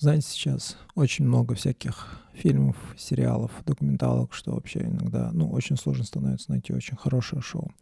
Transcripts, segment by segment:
Знаете, сейчас очень много всяких фильмов, сериалов, документалок, что вообще иногда, ну, очень сложно становится найти очень хорошее шоу.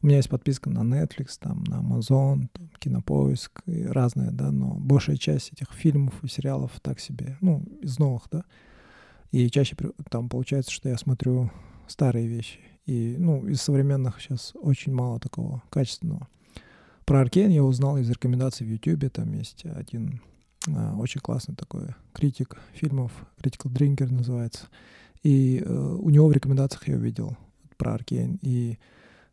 У меня есть подписка на Netflix, там, на Amazon, там, Кинопоиск и разные, да, но большая часть этих фильмов и сериалов так себе, ну, из новых, да. И чаще там получается, что я смотрю старые вещи. И, ну, из современных сейчас очень мало такого качественного. Про Аркен я узнал из рекомендаций в YouTube. Там есть один очень классный такой критик фильмов, Critical Drinker называется. И э, у него в рекомендациях я увидел про Аркейн. И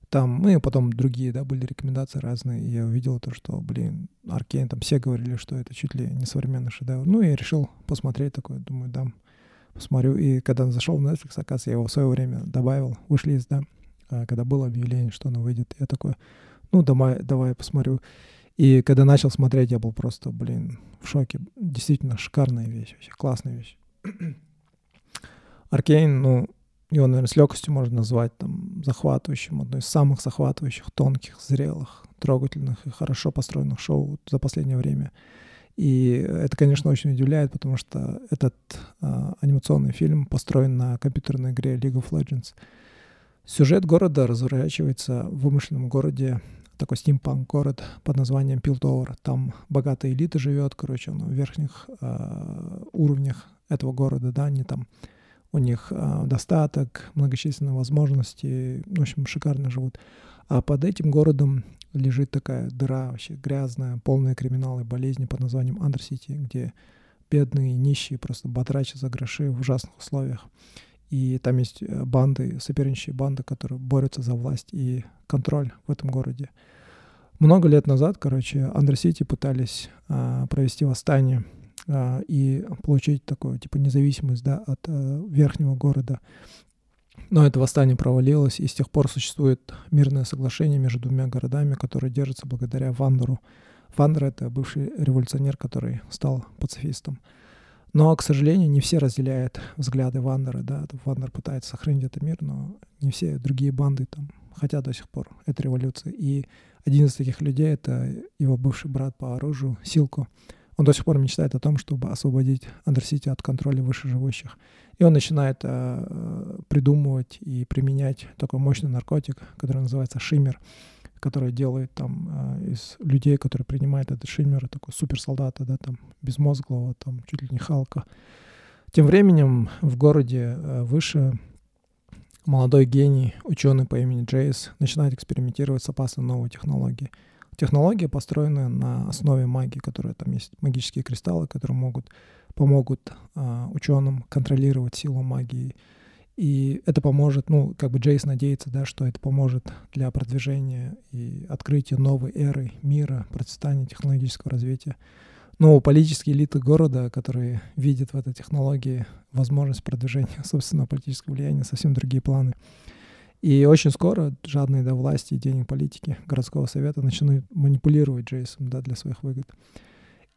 там, ну и потом другие, да, были рекомендации разные, и я увидел то, что, блин, Аркейн, там все говорили, что это чуть ли не современный шедевр. Ну, и решил посмотреть такой, думаю, да, посмотрю. И когда зашел в Netflix, оказывается, я его в свое время добавил, вышли из, да, а, когда было объявление, что оно выйдет, я такой, ну, давай, давай посмотрю. И когда начал смотреть, я был просто, блин, в шоке. Действительно шикарная вещь, вообще классная вещь. Аркейн, ну, его, наверное, с легкостью можно назвать там захватывающим, одной из самых захватывающих, тонких, зрелых, трогательных и хорошо построенных шоу за последнее время. И это, конечно, очень удивляет, потому что этот э, анимационный фильм построен на компьютерной игре League of Legends. Сюжет города разворачивается в вымышленном городе, такой стимпанк город под названием Пилтовер. Там богатая элита живет, короче, он в верхних э, уровнях этого города, да, они там у них э, достаток, многочисленные возможности, в общем, шикарно живут. А под этим городом лежит такая дыра вообще грязная, полная криминала и болезни под названием Андерсити, где бедные, нищие просто батрачат за гроши в ужасных условиях. И там есть э, банды, соперничающие банды, которые борются за власть и контроль в этом городе. Много лет назад, короче, Андерсити пытались а, провести восстание а, и получить такую, типа, независимость, да, от а, верхнего города. Но это восстание провалилось, и с тех пор существует мирное соглашение между двумя городами, которое держится благодаря Вандеру. Вандер — это бывший революционер, который стал пацифистом. Но, к сожалению, не все разделяют взгляды Вандера, да, Вандер пытается сохранить этот мир, но не все другие банды там хотят до сих пор этой революции. И один из таких людей — это его бывший брат по оружию, Силко. Он до сих пор мечтает о том, чтобы освободить Undercity от контроля вышеживущих. И он начинает э, придумывать и применять такой мощный наркотик, который называется shimmer, который делает там э, из людей, которые принимают этот shimmer, такой суперсолдата, да, там, безмозглого, там, чуть ли не Халка. Тем временем в городе э, выше молодой гений, ученый по имени Джейс, начинает экспериментировать с опасной новой технологией. Технология построена на основе магии, которая там есть магические кристаллы, которые могут помогут а, ученым контролировать силу магии. И это поможет, ну, как бы Джейс надеется, да, что это поможет для продвижения и открытия новой эры мира, процветания технологического развития. Но политические элиты города, которые видят в этой технологии возможность продвижения собственного политического влияния, совсем другие планы. И очень скоро жадные до власти и денег политики городского совета начнут манипулировать Джейсом да, для своих выгод.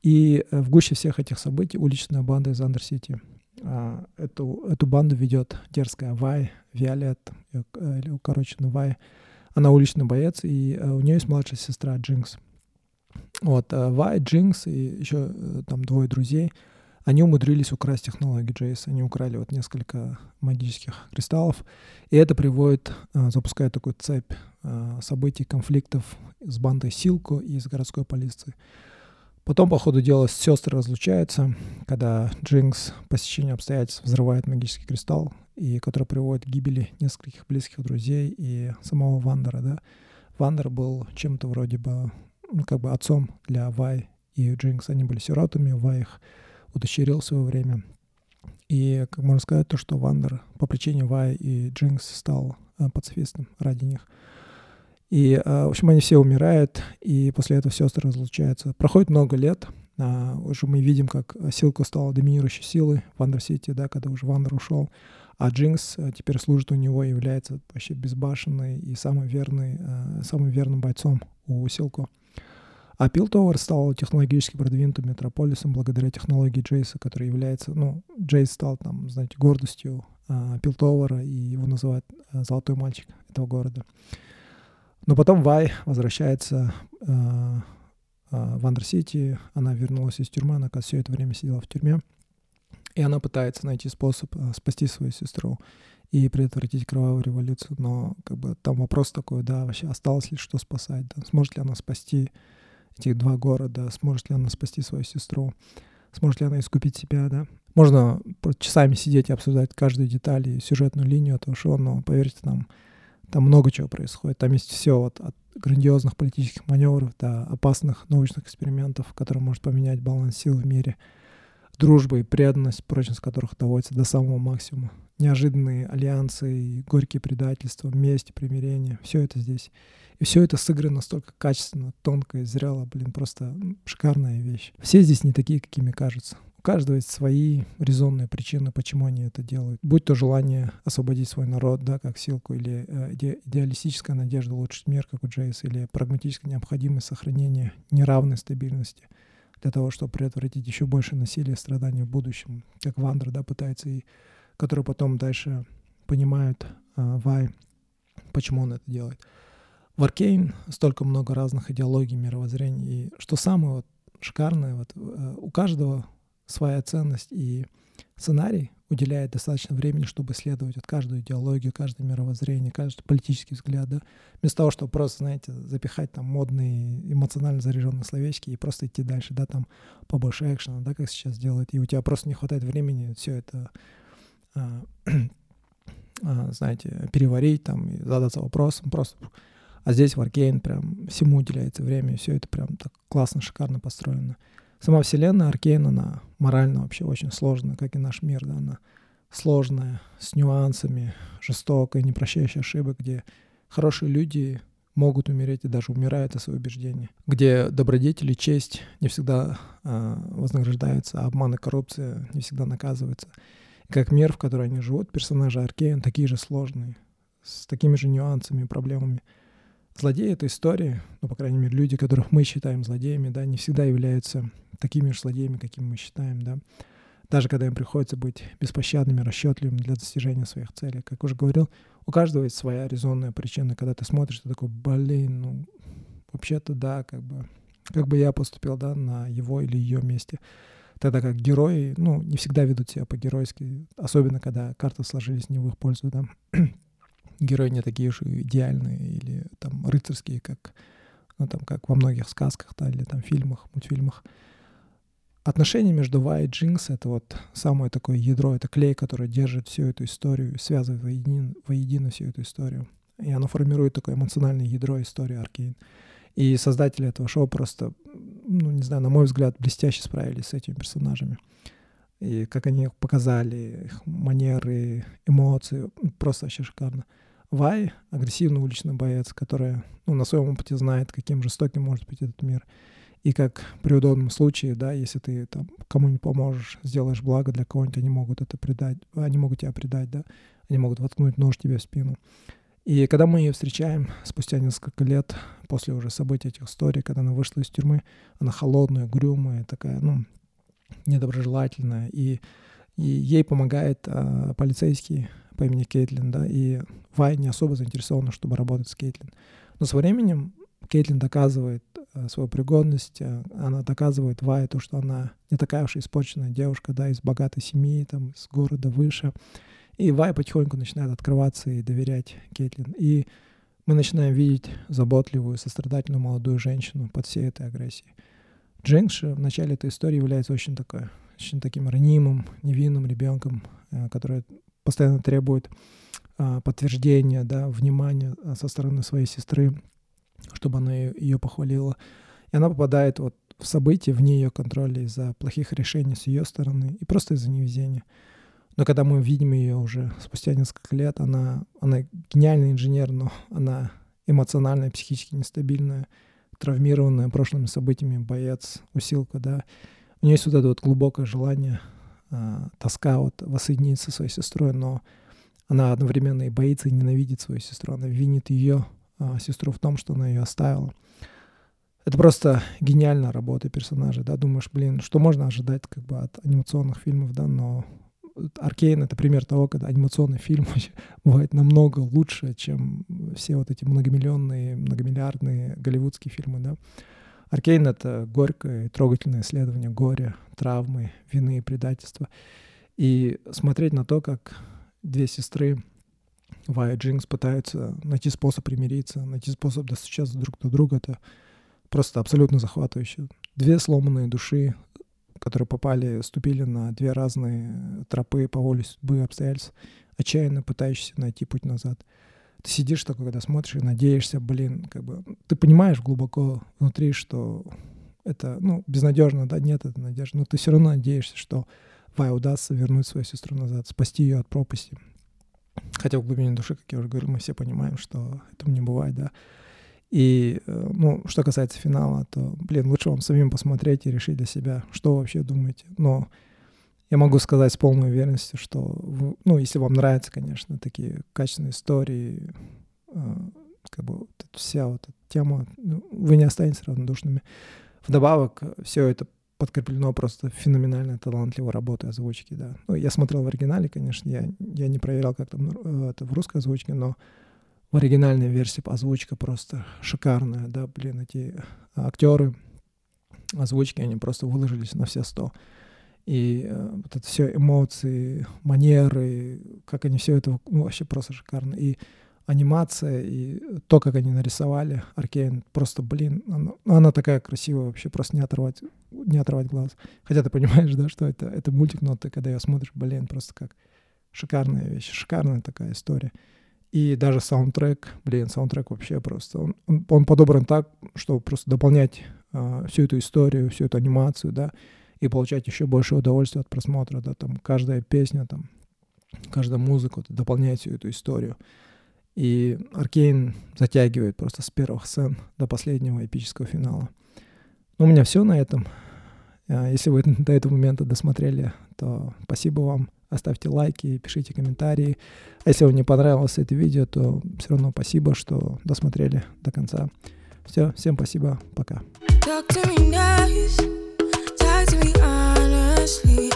И э, в гуще всех этих событий уличная банда из Андер-Сити. А, эту, эту банду ведет дерзкая Вай, Виолет, э, или, короче, ну, Вай. Она уличный боец, и э, у нее есть младшая сестра Джинкс. Вот, Вай, Джинкс и еще там двое друзей, они умудрились украсть технологии Джейс. Они украли вот несколько магических кристаллов. И это приводит, запускает такую цепь событий, конфликтов с бандой Силку и с городской полицией. Потом, по ходу дела, сестры разлучаются, когда Джинкс по стечению обстоятельств взрывает магический кристалл, и который приводит к гибели нескольких близких друзей и самого Вандера, да. Вандер был чем-то вроде бы, ну, как бы отцом для Вай и Джинкс. Они были сиротами, Вай их удочерил в свое время. И, как можно сказать, то, что Вандер по причине Вай и Джинкс стал э, пацифистом ради них – и, а, в общем, они все умирают, и после этого сестры разлучаются. Проходит много лет, а, уже мы видим, как Силко стал доминирующей силой в Undercity, да, когда уже Вандер ушел, а Джинкс а, теперь служит у него является вообще безбашенной и самым, верной, самым верным бойцом у Силко. А Пилтовер стал технологически продвинутым метрополисом благодаря технологии Джейса, который является, ну, Джейс стал там, знаете, гордостью Пилтовера, и его называют «золотой мальчик» этого города. Но потом Вай возвращается э, в Андер-Сити, она вернулась из тюрьмы, она, все это время сидела в тюрьме, и она пытается найти способ спасти свою сестру и предотвратить кровавую революцию, но как бы там вопрос такой, да, вообще осталось ли что спасать, да, сможет ли она спасти эти два города, сможет ли она спасти свою сестру, сможет ли она искупить себя, да. Можно часами сидеть и обсуждать каждую деталь и сюжетную линию этого шоу, но поверьте, там, там много чего происходит. Там есть все вот от грандиозных политических маневров до опасных научных экспериментов, которые может поменять баланс сил в мире — дружба и преданность, прочность которых доводится до самого максимума. Неожиданные альянсы, горькие предательства, месть, примирение — все это здесь. И все это сыграно настолько качественно, тонко и зрело, блин, просто шикарная вещь. Все здесь не такие, какими кажутся. У каждого есть свои резонные причины, почему они это делают. Будь то желание освободить свой народ, да, как силку, или э, иде- идеалистическая надежда улучшить мир, как у Джейс, или прагматическая необходимость сохранения неравной стабильности — для того, чтобы предотвратить еще больше насилия и страданий в будущем, как Вандер, да, пытается, и который потом дальше понимает а, Вай, почему он это делает. В Аркейн столько много разных идеологий, мировоззрений, и что самое вот шикарное, вот э, у каждого своя ценность, и сценарий уделяет достаточно времени, чтобы исследовать вот каждую идеологию, каждое мировоззрение, каждый политический взгляд, да, вместо того, чтобы просто, знаете, запихать там модные, эмоционально заряженные словечки и просто идти дальше, да, там побольше экшена, да, как сейчас делают, и у тебя просто не хватает времени все это, а, а, знаете, переварить там и задаться вопросом, просто а здесь Аркейн прям всему уделяется время, и все это прям так классно, шикарно построено. Сама вселенная Аркейн, она морально вообще очень сложная, как и наш мир, да, она сложная, с нюансами, жестокая, не прощающая ошибок, где хорошие люди могут умереть и даже умирают за свои убеждения, где добродетели, честь не всегда э, вознаграждаются, а обман и коррупция не всегда наказываются. И как мир, в котором они живут, персонажи Аркейн такие же сложные, с такими же нюансами проблемами — Злодеи этой истории, ну, по крайней мере, люди, которых мы считаем злодеями, да, не всегда являются такими же злодеями, какими мы считаем, да. Даже когда им приходится быть беспощадными, расчетливыми для достижения своих целей. Как уже говорил, у каждого есть своя резонная причина. Когда ты смотришь, ты такой, блин, ну, вообще-то да, как бы, как бы я поступил, да, на его или ее месте. Тогда как герои, ну, не всегда ведут себя по-геройски, особенно когда карты сложились не в их пользу, да герои не такие уж идеальные или там рыцарские, как, ну, там, как во многих сказках, да, или там фильмах, мультфильмах. Отношения между Вай и Джинкс — это вот самое такое ядро, это клей, который держит всю эту историю, связывает воедино, воедино всю эту историю. И оно формирует такое эмоциональное ядро истории Аркейн. И создатели этого шоу просто, ну, не знаю, на мой взгляд, блестяще справились с этими персонажами. И как они их показали, их манеры, эмоции, просто вообще шикарно. Вай — агрессивный уличный боец, который ну, на своем опыте знает, каким жестоким может быть этот мир. И как при удобном случае, да, если ты там кому-нибудь поможешь, сделаешь благо для кого-нибудь, они могут это предать, они могут тебя предать, да, они могут воткнуть нож тебе в спину. И когда мы ее встречаем спустя несколько лет после уже событий этих историй, когда она вышла из тюрьмы, она холодная, грюмая, такая, ну, недоброжелательная, и, и ей помогает а, полицейский по имени Кейтлин, да, и Вай не особо заинтересована, чтобы работать с Кейтлин. Но со временем Кейтлин доказывает э, свою пригодность, э, она доказывает Вай то, что она не такая уж испорченная девушка, да, из богатой семьи, там, из города выше. И Вай потихоньку начинает открываться и доверять Кейтлин. И мы начинаем видеть заботливую, сострадательную молодую женщину под всей этой агрессией. Джинкш в начале этой истории является очень такой, очень таким ранимым, невинным ребенком, э, который постоянно требует а, подтверждения, да, внимания а, со стороны своей сестры, чтобы она ее, похвалила. И она попадает вот в события вне ее контроля из-за плохих решений с ее стороны и просто из-за невезения. Но когда мы видим ее уже спустя несколько лет, она, она гениальный инженер, но она эмоциональная, психически нестабильная, травмированная прошлыми событиями боец, усилка, да. У нее есть вот это вот глубокое желание тоска вот воссоединиться со своей сестрой, но она одновременно и боится и ненавидит свою сестру. Она винит ее, а, сестру, в том, что она ее оставила. Это просто гениальная работа персонажа, да, думаешь, блин, что можно ожидать как бы от анимационных фильмов, да, но Аркейн — это пример того, когда анимационный фильм бывает намного лучше, чем все вот эти многомиллионные, многомиллиардные голливудские фильмы, да. Аркейн — это горькое и трогательное исследование горя, травмы, вины и предательства. И смотреть на то, как две сестры Вай и Джинкс пытаются найти способ примириться, найти способ достучаться друг до друга, это просто абсолютно захватывающе. Две сломанные души, которые попали, ступили на две разные тропы по воле судьбы обстоятельств, отчаянно пытающиеся найти путь назад. Ты сидишь такой, когда смотришь и надеешься, блин, как бы, ты понимаешь глубоко внутри, что это, ну, безнадежно, да, нет этой надежды, но ты все равно надеешься, что Вай удастся вернуть свою сестру назад, спасти ее от пропасти. Хотя в глубине души, как я уже говорил, мы все понимаем, что этого не бывает, да. И, э, ну, что касается финала, то, блин, лучше вам самим посмотреть и решить для себя, что вы вообще думаете. Но я могу сказать с полной уверенностью, что, ну, если вам нравятся, конечно, такие качественные истории, э, как бы вот вся вот эта тема, ну, вы не останетесь равнодушными. Вдобавок, все это подкреплено просто феноменально талантливой работой озвучки, да. Ну, я смотрел в оригинале, конечно, я, я не проверял, как там э, это в русской озвучке, но в оригинальной версии озвучка просто шикарная, да, блин, эти актеры озвучки, они просто выложились на все сто. И э, вот это все эмоции, манеры, как они все это, ну, вообще просто шикарно. И анимация, и то, как они нарисовали Аркейн, просто, блин, она, ну, она такая красивая вообще, просто не оторвать, не оторвать глаз. Хотя ты понимаешь, да, что это, это мультик, но ты, когда ее смотришь, блин, просто как шикарная вещь, шикарная такая история. И даже саундтрек, блин, саундтрек вообще просто, он, он, он подобран так, чтобы просто дополнять э, всю эту историю, всю эту анимацию, да, и получать еще больше удовольствия от просмотра, да, там каждая песня, там, каждая музыка вот, дополняет всю эту историю. И Аркейн затягивает просто с первых сцен до последнего эпического финала. Ну, у меня все на этом. А, если вы до этого момента досмотрели, то спасибо вам оставьте лайки, пишите комментарии. А если вам не понравилось это видео, то все равно спасибо, что досмотрели до конца. Все, всем спасибо, пока. Talk to me nice. to me honestly.